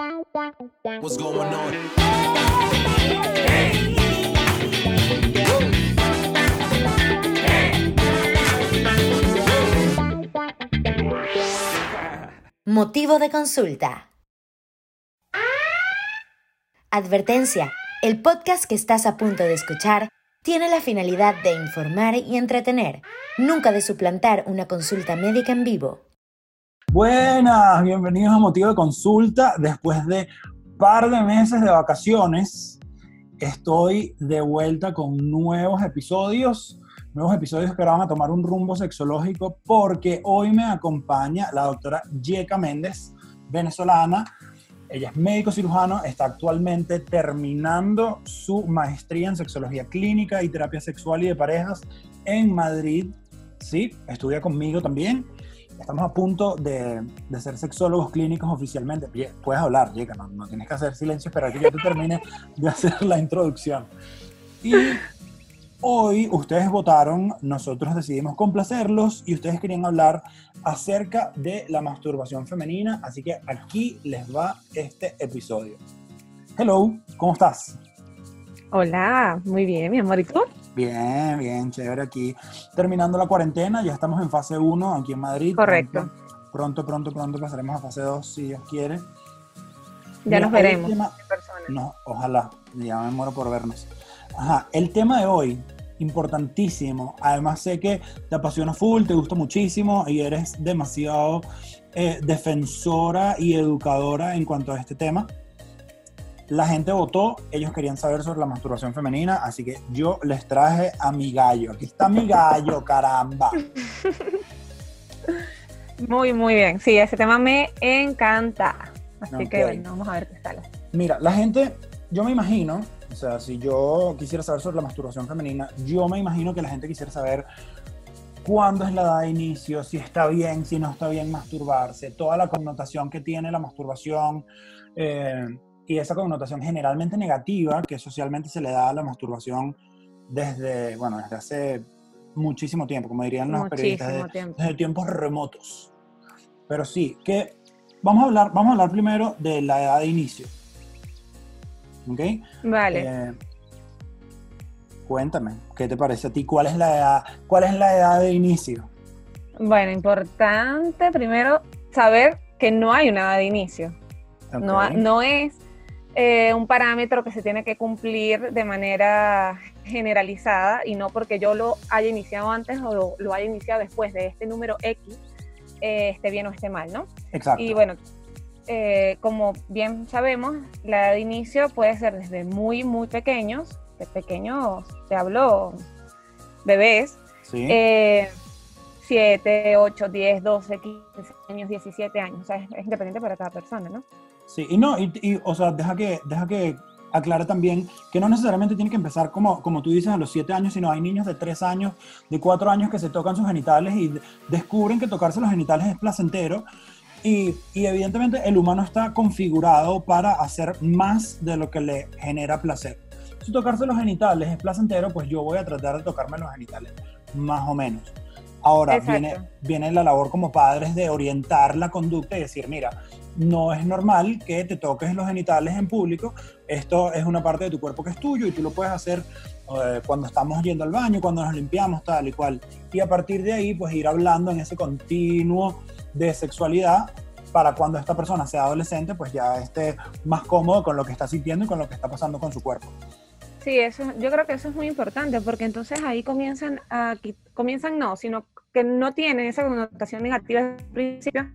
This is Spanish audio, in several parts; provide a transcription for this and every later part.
What's going on? Motivo de consulta. Advertencia. El podcast que estás a punto de escuchar tiene la finalidad de informar y entretener, nunca de suplantar una consulta médica en vivo. Buenas, bienvenidos a Motivo de Consulta. Después de par de meses de vacaciones, estoy de vuelta con nuevos episodios, nuevos episodios que ahora van a tomar un rumbo sexológico porque hoy me acompaña la doctora Yeka Méndez, venezolana. Ella es médico cirujano, está actualmente terminando su maestría en sexología clínica y terapia sexual y de parejas en Madrid. Sí, estudia conmigo también. Estamos a punto de, de ser sexólogos clínicos oficialmente. Puedes hablar, no, no tienes que hacer silencio, esperar que yo te termine de hacer la introducción. Y hoy ustedes votaron, nosotros decidimos complacerlos y ustedes querían hablar acerca de la masturbación femenina, así que aquí les va este episodio. Hello, ¿cómo estás? Hola, muy bien, mi amor, ¿y tú? Bien, bien, chévere aquí. Terminando la cuarentena, ya estamos en fase 1 aquí en Madrid. Correcto. Pronto, pronto, pronto pasaremos a fase 2 si Dios quiere. Ya Mira, nos veremos tema- en persona. No, ojalá, ya me muero por vernos. Ajá, el tema de hoy, importantísimo. Además sé que te apasiona full, te gusta muchísimo y eres demasiado eh, defensora y educadora en cuanto a este tema. La gente votó, ellos querían saber sobre la masturbación femenina, así que yo les traje a mi gallo. Aquí está mi gallo, caramba. Muy, muy bien. Sí, ese tema me encanta. Así que bueno, vamos a ver qué tal. Mira, la gente, yo me imagino, o sea, si yo quisiera saber sobre la masturbación femenina, yo me imagino que la gente quisiera saber cuándo es la edad de inicio, si está bien, si no está bien masturbarse, toda la connotación que tiene la masturbación eh, y esa connotación generalmente negativa que socialmente se le da a la masturbación desde, bueno, desde hace muchísimo tiempo, como dirían los periodistas, Muchísimo de- tiempo. desde tiempos remotos. Pero sí, que vamos a hablar, vamos a hablar primero de la edad de inicio. ¿Ok? Vale. Eh, cuéntame, ¿qué te parece a ti? ¿Cuál es la edad, cuál es la edad de inicio? Bueno, importante primero saber que no hay una edad de inicio. No, Ok. no es eh, un parámetro que se tiene que cumplir de manera generalizada y no porque yo lo haya iniciado antes o lo, lo haya iniciado después de este número X, eh, esté bien o esté mal, ¿no? Exacto. Y bueno, eh, como bien sabemos, la edad de inicio puede ser desde muy, muy pequeños, de pequeños, te hablo bebés, sí. eh, 7, 8, 10, 12, 15 años, 17 años, o sea, es, es independiente para cada persona, ¿no? Sí, y no, y, y, o sea, deja que, deja que aclare también que no necesariamente tiene que empezar como, como tú dices a los 7 años, sino hay niños de 3 años, de 4 años que se tocan sus genitales y de- descubren que tocarse los genitales es placentero. Y, y evidentemente el humano está configurado para hacer más de lo que le genera placer. Si tocarse los genitales es placentero, pues yo voy a tratar de tocarme los genitales, más o menos. Ahora viene, viene la labor como padres de orientar la conducta y decir, mira, no es normal que te toques los genitales en público. Esto es una parte de tu cuerpo que es tuyo y tú lo puedes hacer eh, cuando estamos yendo al baño, cuando nos limpiamos, tal y cual. Y a partir de ahí, pues ir hablando en ese continuo de sexualidad para cuando esta persona sea adolescente, pues ya esté más cómodo con lo que está sintiendo y con lo que está pasando con su cuerpo. Sí, eso, yo creo que eso es muy importante porque entonces ahí comienzan a, comienzan no, sino que no tienen esa connotación negativa el principio,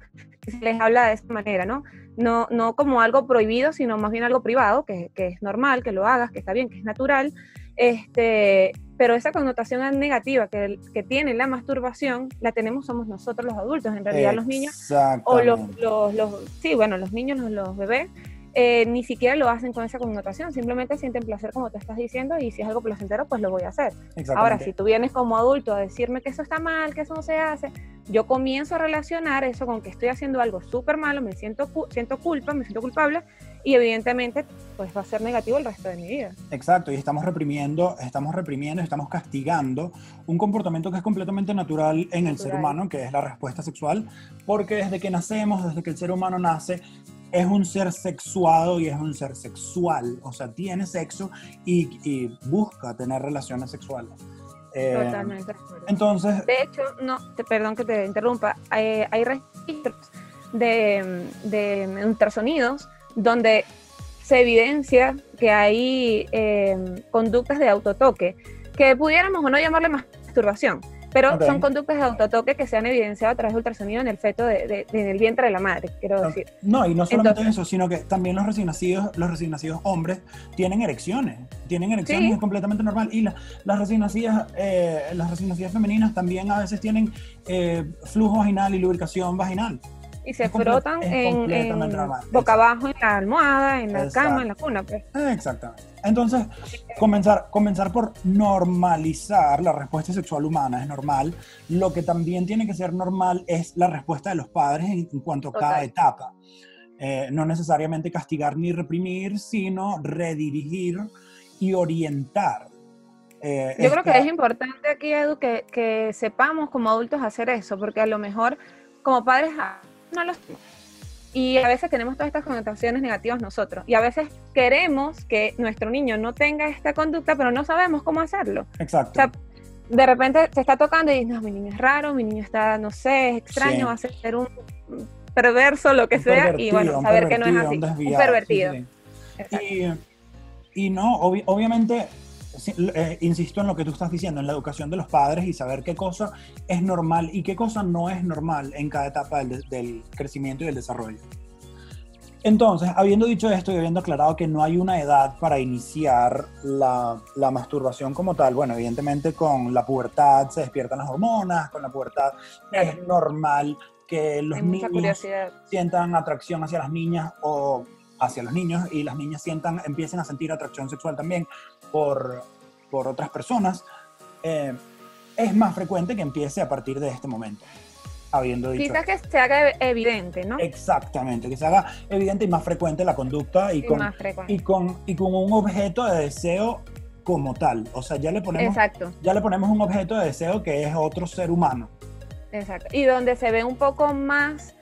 que se les habla de esa manera, ¿no? No, no como algo prohibido, sino más bien algo privado, que, que es normal, que lo hagas, que está bien, que es natural, este, pero esa connotación negativa que, que tiene la masturbación, la tenemos somos nosotros los adultos, en realidad los niños o los, los, los- sí, bueno, los niños, los, los bebés, eh, ni siquiera lo hacen con esa connotación, simplemente sienten placer como te estás diciendo y si es algo placentero, pues lo voy a hacer. Ahora, si tú vienes como adulto a decirme que eso está mal, que eso no se hace, yo comienzo a relacionar eso con que estoy haciendo algo súper malo, me siento, siento culpa, me siento culpable y evidentemente pues va a ser negativo el resto de mi vida. Exacto, y estamos reprimiendo, estamos reprimiendo, estamos castigando un comportamiento que es completamente natural en el ser Natural. humano, que es la respuesta sexual, porque desde que nacemos, desde que el ser humano nace, es un ser sexuado y es un ser sexual, o sea, tiene sexo y, y busca tener relaciones sexuales. Eh, Totalmente. entonces, De hecho, no, te, perdón que te interrumpa, hay, hay registros de, de ultrasonidos donde se evidencia que hay eh, conductas de autotoque, que pudiéramos o no llamarle masturbación, pero son conductas de autotoque que se han evidenciado a través de ultrasonido en el feto de, de- de- en el vientre de la madre, quiero decir. no, y no solamente Entonces- eso, sino que también los recién nacidos, los recién nacidos hombres tienen erecciones, tienen erecciones Sí. es completamente normal. Y la- las recién nacidas, eh, las recién nacidas femeninas también a veces tienen eh, flujo vaginal y lubricación vaginal. Y se frotan en, en boca abajo en la almohada, en la cama, en la cuna. Pues. Exactamente. Entonces, comenzar, comenzar por normalizar la respuesta sexual humana es normal. Lo que también tiene que ser normal es la respuesta de los padres en, en cuanto a cada etapa. Eh, no necesariamente castigar ni reprimir, sino redirigir y orientar. Eh, Yo creo que esta- es importante aquí, Edu, que, que sepamos como adultos hacer eso, porque a lo mejor como padres no. Y a veces tenemos todas estas connotaciones negativas nosotros. Y a veces queremos que nuestro niño no tenga esta conducta, pero no sabemos cómo hacerlo. Exacto. O sea, de repente se está tocando y dices, no, mi niño es raro, mi niño está, no sé, es extraño, Sí. va a ser un perverso, lo que Un sea, y bueno, saber que no es así. un Un, sí, pervertido. sí. Exacto. Y, y no, obvi- obviamente, sí, eh, insisto en lo que tú estás diciendo, en la educación de los padres y saber qué cosa es normal y qué cosa no es normal en cada etapa del, del crecimiento y del desarrollo. Entonces, habiendo dicho esto y habiendo aclarado que no hay una edad para iniciar la, la masturbación como tal, bueno, evidentemente con la pubertad se despiertan las hormonas, con la pubertad es normal que los niños curiosidad. sientan atracción hacia las niñas o hacia los niños y las niñas sientan, empiecen a sentir atracción sexual también por, por otras personas, eh, es más frecuente que empiece a partir de este momento, habiendo dicho. Quizás que se haga evidente, ¿no? Exactamente, que se haga evidente y más frecuente la conducta y, con, y, con, y con un objeto de deseo como tal. O sea, ya le ponemos, Exacto, ya le ponemos un objeto de deseo que es otro ser humano. exacto. Y donde se ve un poco más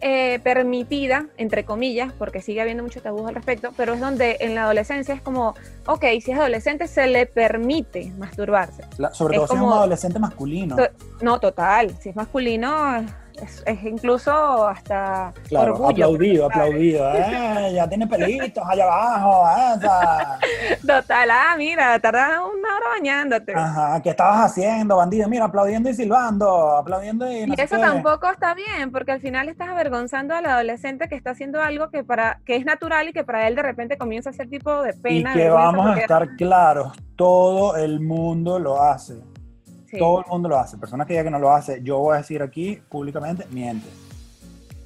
eh, permitida, entre comillas, porque sigue habiendo mucho tabú al respecto, pero es donde en la adolescencia es como, ok, si es adolescente se le permite masturbarse. La- sobre Es todo si es un adolescente masculino. To- No, total, si es masculino es, es incluso hasta Claro, orgullo. aplaudido, aplaudido. Eh, ya tiene pelitos allá abajo. esa. Total, ah, mira, tardas una hora bañándote. Ajá, ¿qué estabas haciendo, bandido? Mira, aplaudiendo y silbando, aplaudiendo y no Y eso qué. tampoco está bien, porque al final estás avergonzando al adolescente que está haciendo algo que para que es natural y que para él de repente comienza a ser tipo de Y pena. que vergüenza, vamos a estar claros, todo el mundo lo hace. Sí, Todo el mundo lo hace. Personas que digan que no lo hace, yo voy a decir aquí públicamente, miente.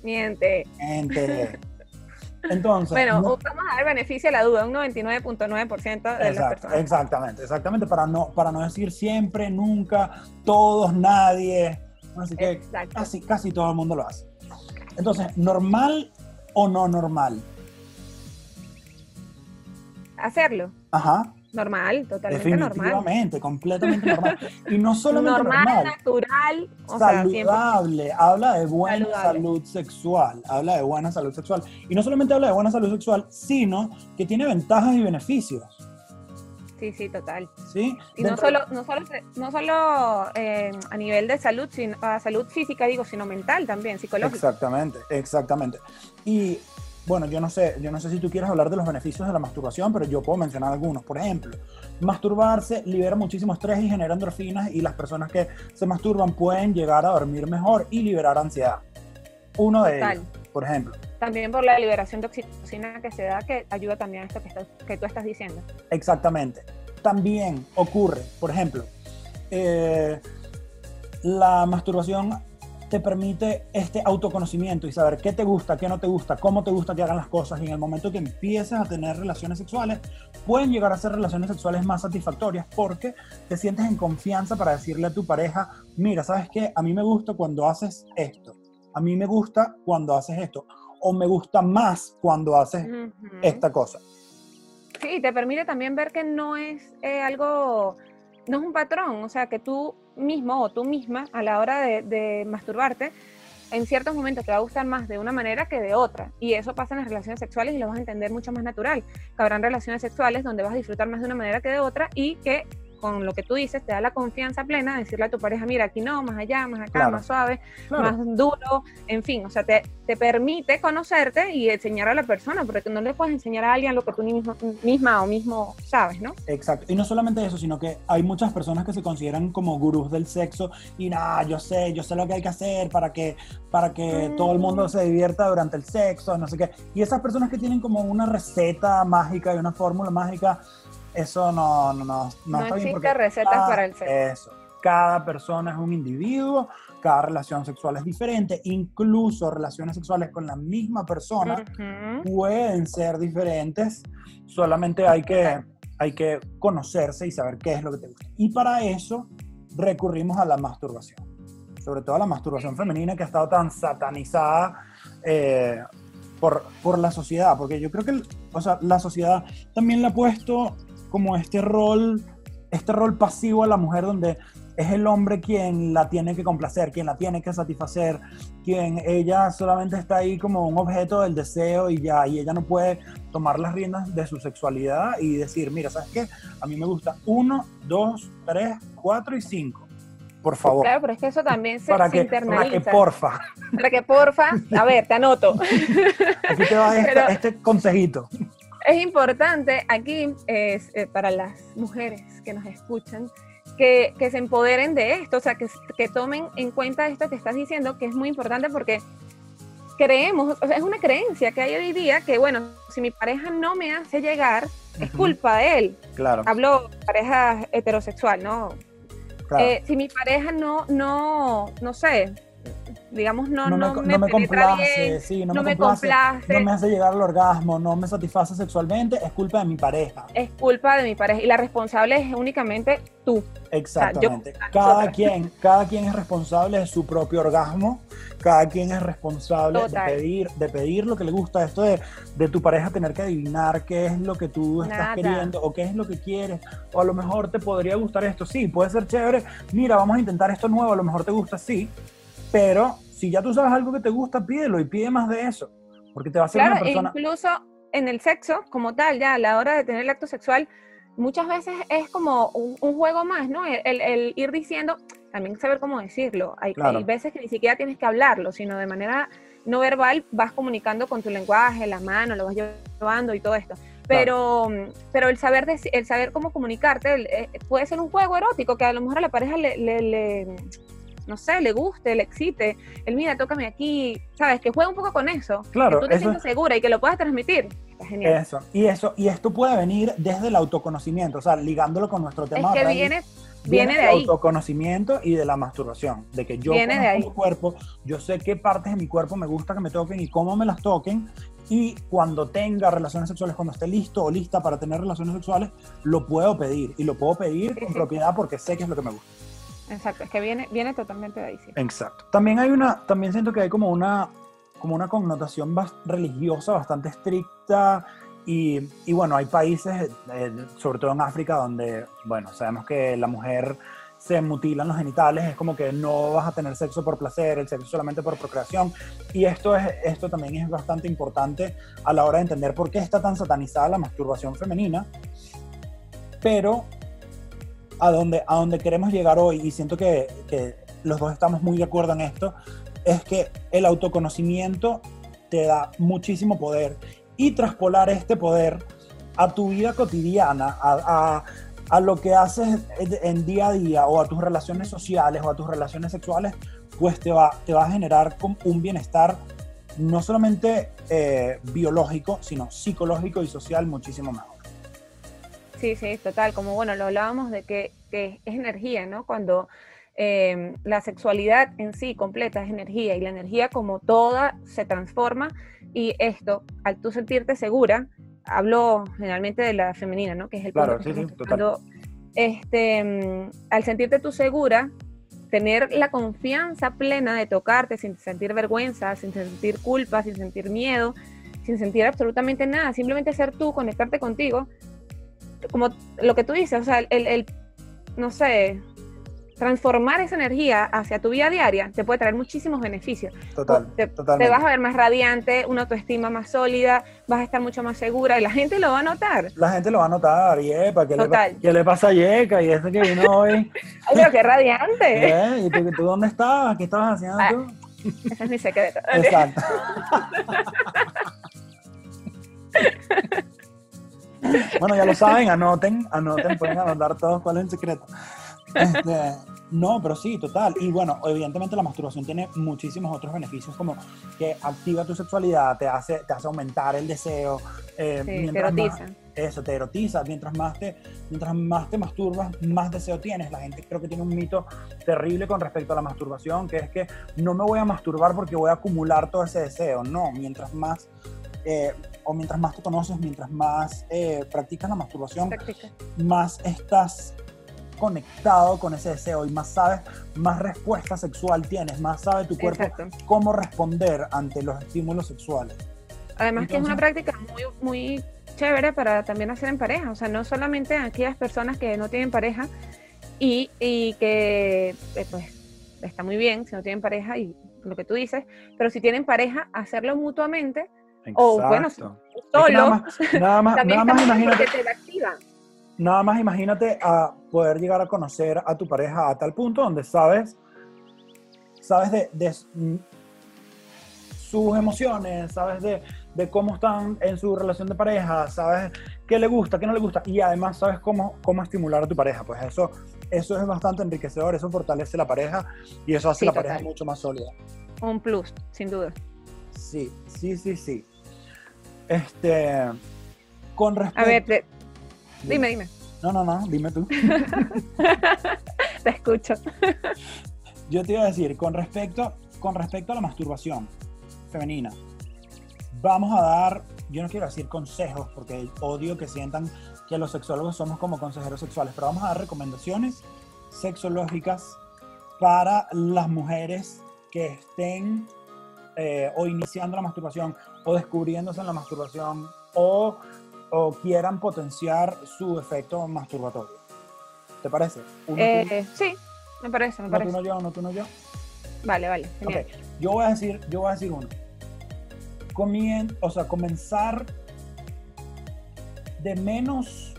miente. Miente. Entonces, Bueno, no- vamos a dar beneficio a la duda, un 99.9% de las Exacto, personas. exactamente, exactamente, para no, para no decir siempre, nunca, todos, nadie. Así que Exacto. casi, casi todo el mundo lo hace. Entonces, ¿normal o no normal? Hacerlo, Ajá, normal, totalmente normal. definitivamente, completamente normal. Y no solamente Normal, normal, natural, o sea, siempre. saludable, habla de buena Saludable. salud sexual, habla de buena salud sexual. Y no solamente habla de buena salud sexual, sino que tiene ventajas y beneficios. Sí, sí, total. ¿sí? Y no solo, no solo, no solo eh, a nivel de salud, sino, a salud física, digo, sino mental también, psicológica. Exactamente, exactamente. Y bueno, yo no sé, yo no sé si tú quieres hablar de los beneficios de la masturbación, pero yo puedo mencionar algunos. Por ejemplo, masturbarse libera muchísimo estrés y genera endorfinas y las personas que se masturban pueden llegar a dormir mejor y liberar ansiedad. Uno de ellos, por ejemplo. También por la liberación de oxitocina que se da, que ayuda también a esto que, estás- que tú estás diciendo. Exactamente. También ocurre, por ejemplo, eh, la masturbación te permite este autoconocimiento y saber qué te gusta, qué no te gusta, cómo te gusta que hagan las cosas. Y en el momento que empieces a tener relaciones sexuales, pueden llegar a ser relaciones sexuales más satisfactorias porque te sientes en confianza para decirle a tu pareja, mira, ¿sabes qué? A mí me gusta cuando haces esto. A mí me gusta cuando haces esto. O me gusta más cuando haces Ujú. esta cosa. Sí, te permite también ver que no es eh, algo, no es un patrón, o sea, que tú mismo o tú misma a la hora de, masturbarte en ciertos momentos te va a gustar más de una manera que de otra. Y eso pasa en las relaciones sexuales y lo vas a entender mucho más natural. Que habrán relaciones sexuales donde vas a disfrutar más de una manera que de otra y que con lo que tú dices, te da la confianza plena de decirle a tu pareja, mira, aquí no, más allá, más acá, más suave, más duro, en fin, o sea, te, te, permite conocerte y enseñar a la persona, porque no le puedes enseñar a alguien lo que tú mismo, misma o mismo sabes, ¿no? Exacto, y no solamente eso, sino que hay muchas personas que se consideran como gurús del sexo y nada, yo sé, yo sé lo que hay que hacer para que, para que todo el mundo se divierta durante el sexo, no sé qué, y esas personas que tienen como una receta mágica y una fórmula mágica, eso no, no, no, no, no existe recetas para el sexo. Eso. Cada persona es un individuo, cada relación sexual es diferente, incluso relaciones sexuales con la misma persona pueden ser diferentes, solamente hay que, hay que conocerse y saber qué es lo que te gusta. Y para eso recurrimos a la masturbación, sobre todo a la masturbación femenina que ha estado tan satanizada eh, por, por, la sociedad, porque yo creo que o sea, la sociedad también la ha puesto como este rol, este rol pasivo a la mujer donde es el hombre quien la tiene que complacer, quien la tiene que satisfacer, quien ella solamente está ahí como un objeto del deseo y ya, y ella no puede tomar las riendas de su sexualidad y decir, mira, ¿sabes qué? A mí me gusta uno, dos, tres, cuatro y cinco. Por favor. Claro, pero es que eso también se, para que, Para que porfa. Para que porfa. A ver, te anoto. Aquí te va este, este consejito es importante aquí es, eh, para las mujeres que nos escuchan que, que, se empoderen de esto, o sea, que, que tomen en cuenta esto que estás diciendo, que es muy importante porque creemos, o sea, es una creencia que hay hoy día que, bueno, si mi pareja no me hace llegar, es culpa de él. Claro. Hablo pareja heterosexual, ¿no? Claro. Eh, si mi pareja no, no, no sé, digamos, no, no, no, me, complace, sí, no, me, complace, no me hace llegar al orgasmo, no me satisface sexualmente, es culpa de mi pareja. Es culpa de mi pareja y la responsable es únicamente tú. Exactamente. cada, quien, cada quien es responsable de su propio orgasmo, cada quien es responsable de pedir, de pedir lo que le gusta. Esto de, de, tu pareja tener que adivinar qué es lo que tú estás queriendo o qué es lo que quieres, o a lo mejor te podría gustar esto, sí, puede ser chévere, mira, vamos a intentar esto nuevo, a lo mejor te gusta, sí, pero si ya tú sabes algo que te gusta, pídelo y pide más de eso, porque te va a hacer una persona... incluso en el sexo, como tal, ya a la hora de tener el acto sexual, muchas veces es como un, juego más, ¿no? El, ir diciendo, también saber cómo decirlo. Hay, hay, veces que ni siquiera tienes que hablarlo, sino de manera no verbal vas comunicando con tu lenguaje, la mano, lo vas llevando y todo esto. Pero, pero el, saber el saber cómo comunicarte eh, puede ser un juego erótico que a lo mejor a la pareja le, le no sé, le guste, le excite, el mira, tócame aquí, ¿sabes? Que juegue un poco con eso. Claro. Que tú te sientas segura y que lo puedas transmitir. Está genial. Eso, y eso, y esto puede venir desde el autoconocimiento, o sea, ligándolo con nuestro tema. Es que viene, viene, de ahí. autoconocimiento y de la masturbación, de que yo viene conozco mi cuerpo, yo sé qué partes de mi cuerpo me gusta que me toquen y cómo me las toquen, y cuando tenga relaciones sexuales, cuando esté listo o lista para tener relaciones sexuales, lo puedo pedir, y lo puedo pedir con propiedad porque sé que es lo que me gusta. Exacto, es que viene, viene totalmente de ahí. Sí. Exacto. También hay una, también siento que hay como una, como una connotación religiosa bastante estricta y, y bueno, hay países, eh, sobre todo en África, donde, bueno, sabemos que la mujer se mutilan los genitales, es como que no vas a tener sexo por placer, el sexo solamente por procreación. Y esto, es, esto también es bastante importante a la hora de entender por qué está tan satanizada la masturbación femenina. Pero a donde, a donde queremos llegar hoy, y siento que, que los dos estamos muy de acuerdo en esto, es que el autoconocimiento te da muchísimo poder y traspolar este poder a tu vida cotidiana, a, a, lo que haces en día a día o a tus relaciones sociales o a tus relaciones sexuales, pues te va, te va a generar un bienestar no solamente eh, biológico, sino psicológico y social muchísimo mejor. Sí, sí, total. Como bueno, lo hablábamos de que, es energía, ¿no? Cuando em, la sexualidad en sí completa es energía y la energía como toda se transforma y esto, al tú sentirte segura, hablo generalmente de la femenina, ¿no? Que es el claro, sí, sí, total. este, em, al sentirte tú segura, tener la confianza plena de tocarte sin sentir vergüenza, sin sentir culpa, sin sentir miedo, sin sentir absolutamente nada, simplemente ser tú, conectarte contigo, como lo que tú dices, o sea, el, el no sé, transformar esa energía hacia tu vida diaria te puede traer muchísimos beneficios. Total, te, te vas a ver más radiante, una autoestima más sólida, vas a estar mucho más segura y la gente lo va a notar. La gente lo va a notar, y epa, ¿qué, le. ¿qué le pasa a Yeka? Y este que vino hoy. Ay, pero qué radiante. ¿eh? ¿Y tú, tú dónde estabas? ¿Qué estabas haciendo Ah, tú? Ese es mi secreto. Exacto. bueno, ya lo saben, anoten, anoten, pueden anotar todos cuál es el secreto. Este, no, pero sí, total. Y bueno, evidentemente la masturbación tiene muchísimos otros beneficios, como que activa tu sexualidad, te hace, te hace aumentar el deseo. eh, Sí, te mientras más- erotiza. eso, te erotiza. Mientras más te, mientras más te masturbas, más deseo tienes. La gente creo que tiene un mito terrible con respecto a la masturbación, que es que no me voy a masturbar porque voy a acumular todo ese deseo. No, mientras más, eh, o mientras más te conoces, mientras más eh, practicas la masturbación, Práctica. más estás conectado con ese deseo y más sabes, más respuesta sexual tienes, más sabe tu cuerpo Exacto. cómo responder ante los estímulos sexuales. Además que es una Entonces- práctica muy, muy chévere para también hacer en pareja, o sea, no solamente aquellas personas que no tienen pareja y, y que eh, pues está muy bien si no tienen pareja y lo que tú dices, pero si tienen pareja, hacerlo mutuamente O, bueno, Exacto. Es que solo, nada más, nada más, nada más imagínate, nada más imagínate a poder llegar a conocer a tu pareja a tal punto donde sabes, sabes de, mm, sus emociones, sabes de, de cómo están en su relación de pareja, sabes qué le gusta, qué no le gusta y además sabes cómo, cómo estimular a tu pareja. Pues eso, eso es bastante enriquecedor, eso fortalece la pareja y eso hace Sí, la total. pareja mucho más sólida. Un plus, sin duda. Sí, sí, sí, sí. Este, con respecto... A ver, te- dime, dime, No, no, no, dime tú. te escucho. Yo te iba a decir, con respecto, con respecto a la masturbación femenina, vamos a dar, yo no quiero decir consejos, porque odio que sientan que los sexólogos somos como consejeros sexuales, pero vamos a dar recomendaciones sexológicas para las mujeres que estén eh, o iniciando la masturbación o descubriéndose en la masturbación o, o quieran potenciar su efecto masturbatorio. ¿Te parece? Uno, tú- Eh, sí, me parece, me tú, parece. no yo, uno tú, no yo. Vale, vale, genial. Ok, yo voy a decir, yo voy a decir uno. Comien, o sea, comenzar de menos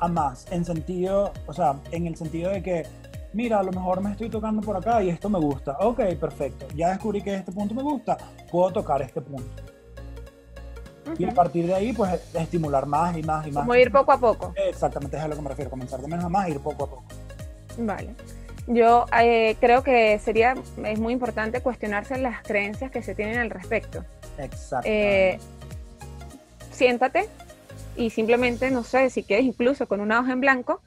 a más, en sentido, o sea, en el sentido de que, mira, a lo mejor me estoy tocando por acá y esto me gusta. Ok, perfecto. Ya descubrí que este punto me gusta, puedo tocar este punto. Y a partir de ahí, pues, estimular más y más y más. Como ir poco a poco. Exactamente, es a lo que me refiero. Comenzar de menos a más, ir poco a poco. Vale. Yo eh, creo que sería, es muy importante cuestionarse las creencias que se tienen al respecto. Exacto. Eh, siéntate y simplemente, no sé, si quieres incluso con una hoja en blanco,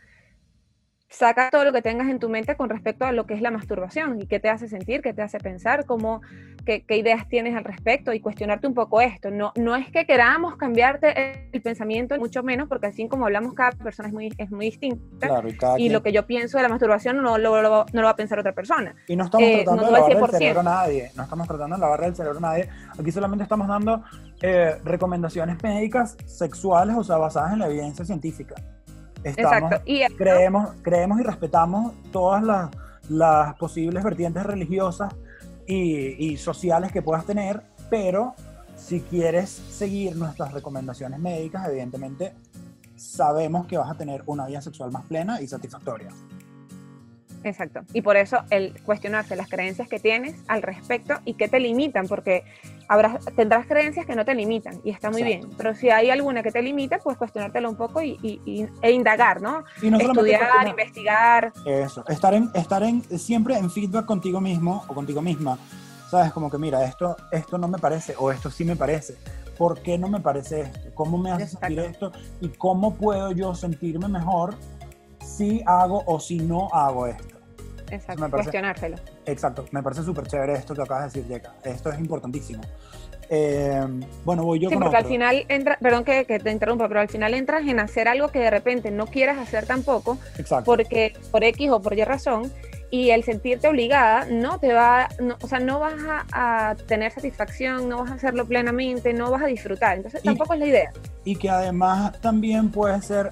saca todo lo que tengas en tu mente con respecto a lo que es la masturbación y qué te hace sentir, qué te hace pensar, cómo, qué, qué ideas tienes al respecto y cuestionarte un poco esto. No, no es que queramos cambiarte el pensamiento, mucho menos, porque así como hablamos, cada persona es muy, es muy distinta. claro, y, cada Y quien- lo que yo pienso de la masturbación no lo, lo- no lo va a pensar otra persona. Y no estamos Eh, tratando no de lavarle el 100%. cerebro a nadie, no estamos tratando de lavarle el cerebro a nadie. Aquí solamente estamos dando eh, recomendaciones médicas sexuales, o sea, basadas en la evidencia científica. Estamos, Exacto. Y esto- creemos, creemos y respetamos todas las, las posibles vertientes religiosas y, y sociales que puedas tener, pero si quieres seguir nuestras recomendaciones médicas, evidentemente sabemos que vas a tener una vida sexual más plena y satisfactoria. Exacto. Y por eso el cuestionarse las creencias que tienes al respecto y que te limitan, porque habrás, tendrás creencias que no te limitan y está muy Exacto. bien. Pero si hay alguna que te limita, pues cuestionártelo un poco y, y- y- e indagar, ¿no? Y no Estudiar, investigar. Eso, estar en, estar en, siempre en feedback contigo mismo o contigo misma. Sabes, como que mira, esto, esto no me parece o esto sí me parece. ¿Por qué no me parece esto? ¿Cómo me hace sentir esto? ¿Y cómo puedo yo sentirme mejor si hago o si no hago esto? Exacto. me parece- Cuestionárselo. Exacto, me parece súper chévere esto que acabas de decir, Yeka. Esto es importantísimo. Eh, bueno, voy yo Sí, con porque al otro. final entra, perdón que, que te interrumpa, pero al final entras en hacer algo que de repente no quieras hacer tampoco, Exacto. porque por X o por Y razón, y el sentirte obligada no te va, no- o sea, no vas a, a tener satisfacción, no vas a hacerlo plenamente, no vas a disfrutar. Entonces Y- tampoco es la idea. y que además también puede ser,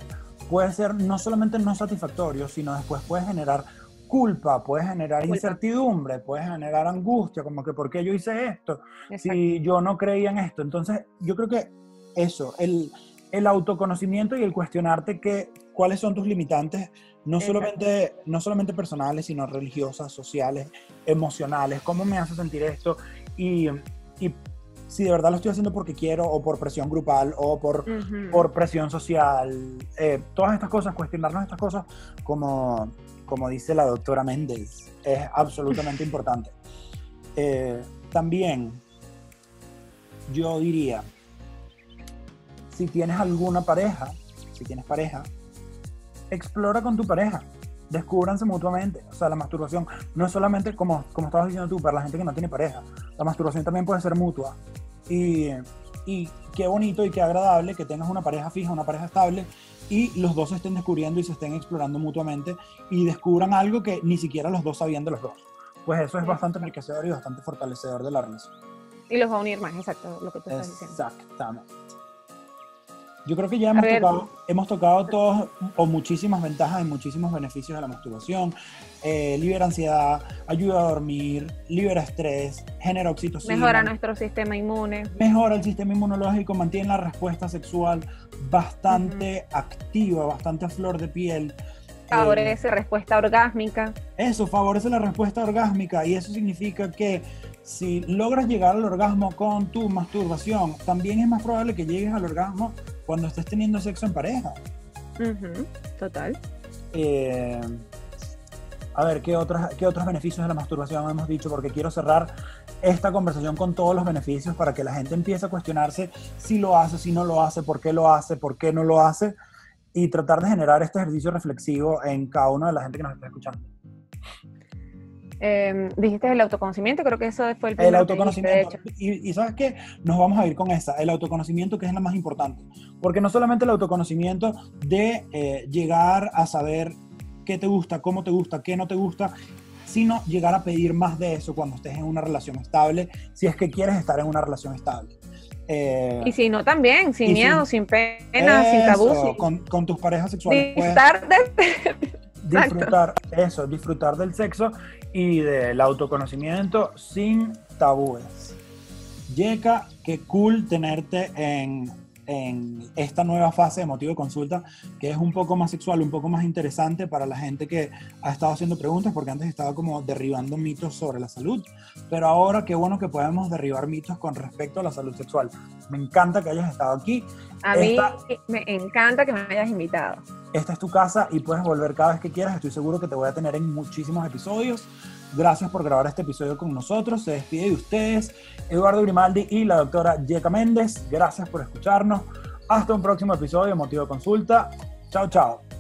puede ser no solamente no satisfactorio, sino después puede generar culpa, puede generar Culpa. incertidumbre, puede generar angustia, como que ¿por qué yo hice esto? Exacto. si yo no creía en esto. Entonces, yo creo que eso, el, el autoconocimiento y el cuestionarte que, cuáles son tus limitantes, no Exacto. solamente, no solamente personales, sino religiosas, sociales, emocionales, cómo me hace sentir esto y, y si de verdad lo estoy haciendo porque quiero o por presión grupal o por, por presión social, eh, todas estas cosas, cuestionarnos estas cosas, como, como dice la doctora Méndez, es absolutamente importante. Eh, también, yo diría, si tienes alguna pareja, si tienes pareja, explora con tu pareja, descúbranse mutuamente. O sea, la masturbación no es solamente como, como estabas diciendo tú, para la gente que no tiene pareja, la masturbación también puede ser mutua. Y, y qué bonito y qué agradable que tengas una pareja fija, una pareja estable y los dos se estén descubriendo y se estén explorando mutuamente y descubran algo que ni siquiera los dos sabían de los dos. Pues eso es bastante enriquecedor y bastante fortalecedor de la relación. Y los va a unir más, exacto, lo que tú estás diciendo. Exactamente. Yo creo que ya hemos tocado, hemos tocado todos o muchísimas ventajas y muchísimos beneficios de la masturbación. Eh, libera ansiedad, ayuda a dormir, libera estrés, genera oxitocina. Mejora nuestro sistema inmune. mejora el sistema inmunológico, mantiene la respuesta sexual bastante activa, bastante a flor de piel. Eh, Favorece respuesta orgásmica. eso favorece la respuesta orgásmica y eso significa que si logras llegar al orgasmo con tu masturbación, también es más probable que llegues al orgasmo cuando estés teniendo sexo en pareja. Ujú, Total. Eh, a ver, ¿qué, otras, ¿qué otros beneficios de la masturbación hemos dicho? Porque quiero cerrar esta conversación con todos los beneficios para que la gente empiece a cuestionarse si lo hace, si no lo hace, por qué lo hace, por qué no lo hace, y tratar de generar este ejercicio reflexivo en cada una de la gente que nos está escuchando. Eh, dijiste el autoconocimiento, creo que eso fue el El que dijiste, autoconocimiento. de hecho. Y, y sabes qué, nos vamos a ir con esa, el autoconocimiento que es la más importante. Porque no solamente el autoconocimiento de eh, llegar a saber qué te gusta, cómo te gusta, qué no te gusta, sino llegar a pedir más de eso cuando estés en una relación estable, si es que quieres estar en una relación estable. Eh, Y si no, también, sin miedo, sin- sin pena, sin tabú, con, con tus parejas sexuales. puedes disfrutar disfrutar eso, disfrutar del sexo y del autoconocimiento sin tabúes. Yeka, qué cool tenerte en, en esta nueva fase de motivo de consulta, que es un poco más sexual, un poco más interesante para la gente que ha estado haciendo preguntas, porque antes estaba como derribando mitos sobre la salud, pero ahora qué bueno que podemos derribar mitos con respecto a la salud sexual. Me encanta que hayas estado aquí. A mí me encanta que me hayas invitado. Esta es tu casa y puedes volver cada vez que quieras. Estoy seguro que te voy a tener en muchísimos episodios. Gracias por grabar este episodio con nosotros. Se despide de ustedes Eduardo Grimaldi y la doctora Yeka Méndez. Gracias por escucharnos. Hasta un próximo episodio de Motivo Consulta. Chao, chao.